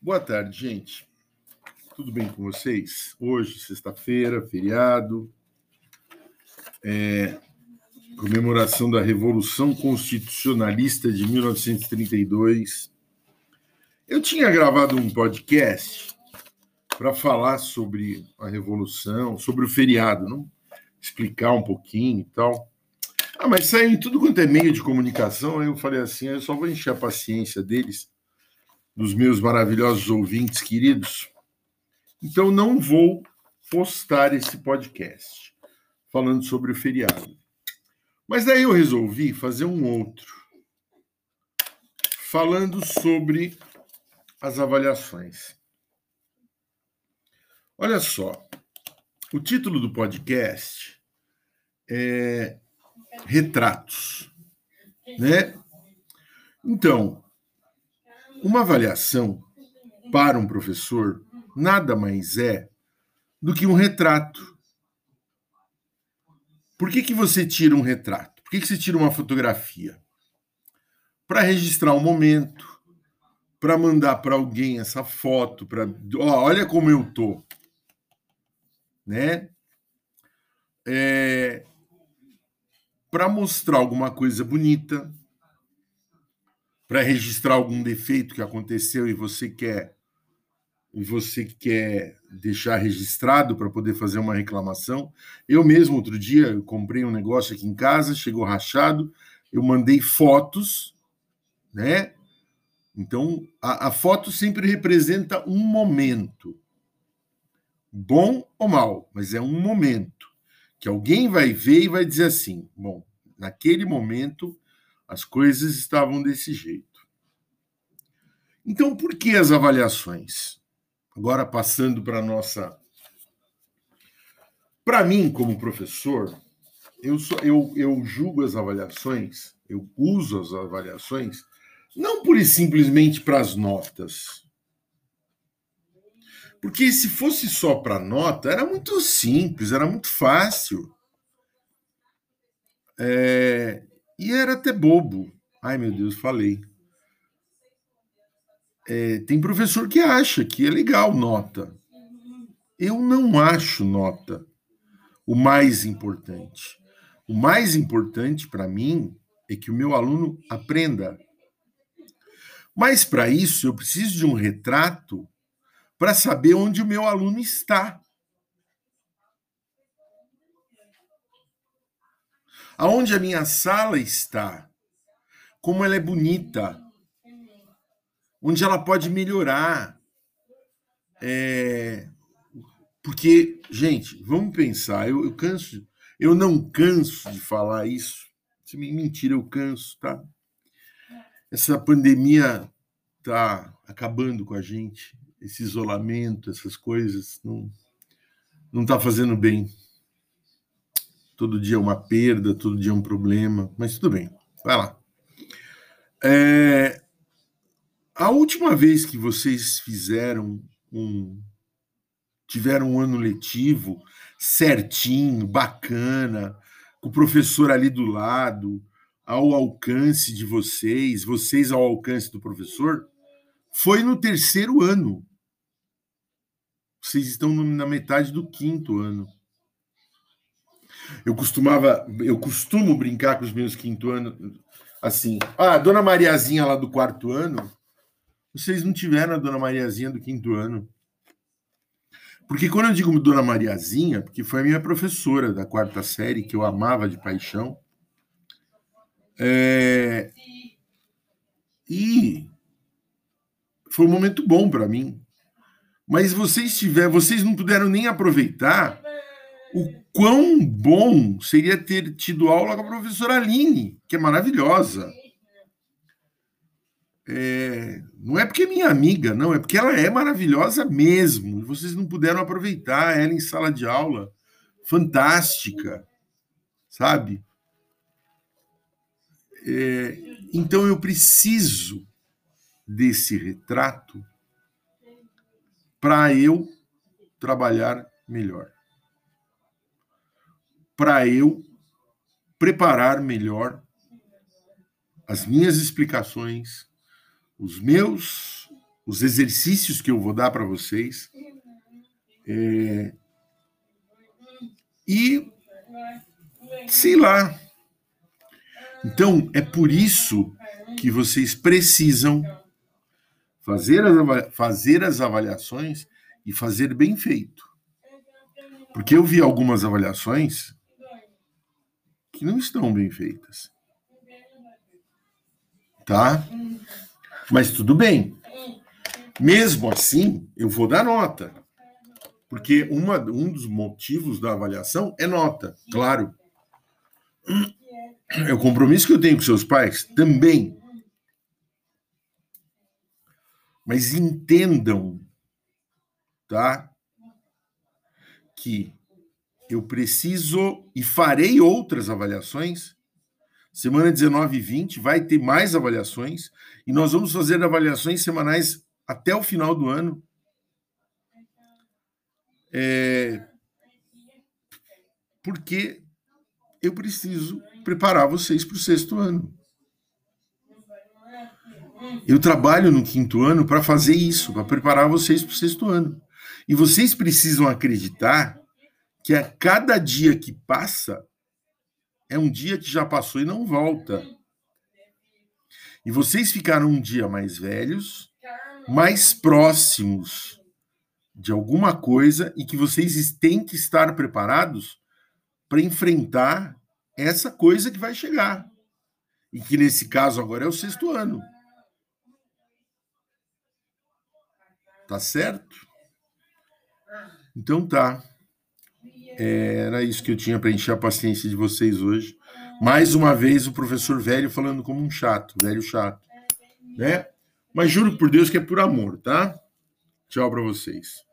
Boa tarde, gente. Tudo bem com vocês? Hoje, sexta-feira, feriado, é, comemoração da Revolução Constitucionalista de 1932. Eu tinha gravado um podcast para falar sobre a Revolução, sobre o feriado, não? explicar um pouquinho e tal. Ah, mas saiu em tudo quanto é meio de comunicação, aí eu falei assim, eu só vou encher a paciência deles dos meus maravilhosos ouvintes queridos. Então não vou postar esse podcast falando sobre o feriado. Mas daí eu resolvi fazer um outro falando sobre as avaliações. Olha só, o título do podcast é Retratos, né? Então, uma avaliação para um professor nada mais é do que um retrato. Por que, que você tira um retrato? Por que, que você tira uma fotografia? Para registrar um momento, para mandar para alguém essa foto, para olha como eu tô, né? É, para mostrar alguma coisa bonita, para registrar algum defeito que aconteceu e você quer e você quer deixar registrado para poder fazer uma reclamação. Eu mesmo outro dia comprei um negócio aqui em casa, chegou rachado, eu mandei fotos, né? Então a, a foto sempre representa um momento, bom ou mal, mas é um momento que alguém vai ver e vai dizer assim: bom, naquele momento as coisas estavam desse jeito. Então, por que as avaliações? Agora, passando para a nossa. Para mim, como professor, eu, sou, eu, eu julgo as avaliações, eu uso as avaliações, não por simplesmente para as notas. Porque se fosse só para nota, era muito simples, era muito fácil. É, e era até bobo. Ai, meu Deus, falei. É, tem professor que acha que é legal nota. Eu não acho nota o mais importante. O mais importante para mim é que o meu aluno aprenda. Mas para isso eu preciso de um retrato para saber onde o meu aluno está. Aonde a minha sala está, como ela é bonita, onde ela pode melhorar. É... Porque, gente, vamos pensar, eu, eu canso, eu não canso de falar isso. Mentira, eu canso, tá? Essa pandemia tá acabando com a gente, esse isolamento, essas coisas, não, não tá fazendo bem. Todo dia é uma perda, todo dia é um problema, mas tudo bem, vai lá. É, a última vez que vocês fizeram um. tiveram um ano letivo certinho, bacana, com o professor ali do lado, ao alcance de vocês, vocês ao alcance do professor, foi no terceiro ano. Vocês estão na metade do quinto ano. Eu costumava, eu costumo brincar com os meus quinto anos assim. Ah, a dona Mariazinha lá do quarto ano, vocês não tiveram a dona Mariazinha do quinto ano. Porque quando eu digo dona Mariazinha, porque foi a minha professora da quarta série, que eu amava de paixão. É... E foi um momento bom para mim. Mas vocês tiveram, vocês não puderam nem aproveitar o quão bom seria ter tido aula com a professora Aline, que é maravilhosa. É, não é porque é minha amiga, não, é porque ela é maravilhosa mesmo. Vocês não puderam aproveitar ela em sala de aula. Fantástica, sabe? É, então eu preciso desse retrato para eu trabalhar melhor para eu preparar melhor as minhas explicações, os meus os exercícios que eu vou dar para vocês. É, e sei lá. Então, é por isso que vocês precisam fazer as, fazer as avaliações e fazer bem feito. Porque eu vi algumas avaliações que não estão bem feitas. Tá? Mas tudo bem. Mesmo assim, eu vou dar nota. Porque uma, um dos motivos da avaliação é nota, claro. É o compromisso que eu tenho com seus pais também. Mas entendam, tá? Que eu preciso e farei outras avaliações. Semana 19 e 20 vai ter mais avaliações e nós vamos fazer avaliações semanais até o final do ano. É, porque eu preciso preparar vocês para o sexto ano. Eu trabalho no quinto ano para fazer isso, para preparar vocês para o sexto ano. E vocês precisam acreditar que a cada dia que passa é um dia que já passou e não volta. E vocês ficaram um dia mais velhos, mais próximos de alguma coisa e que vocês têm que estar preparados para enfrentar essa coisa que vai chegar. E que nesse caso agora é o sexto ano. Tá certo? Então tá. Era isso que eu tinha para encher a paciência de vocês hoje. Mais uma vez o professor velho falando como um chato, velho chato, né? Mas juro por Deus que é por amor, tá? Tchau para vocês.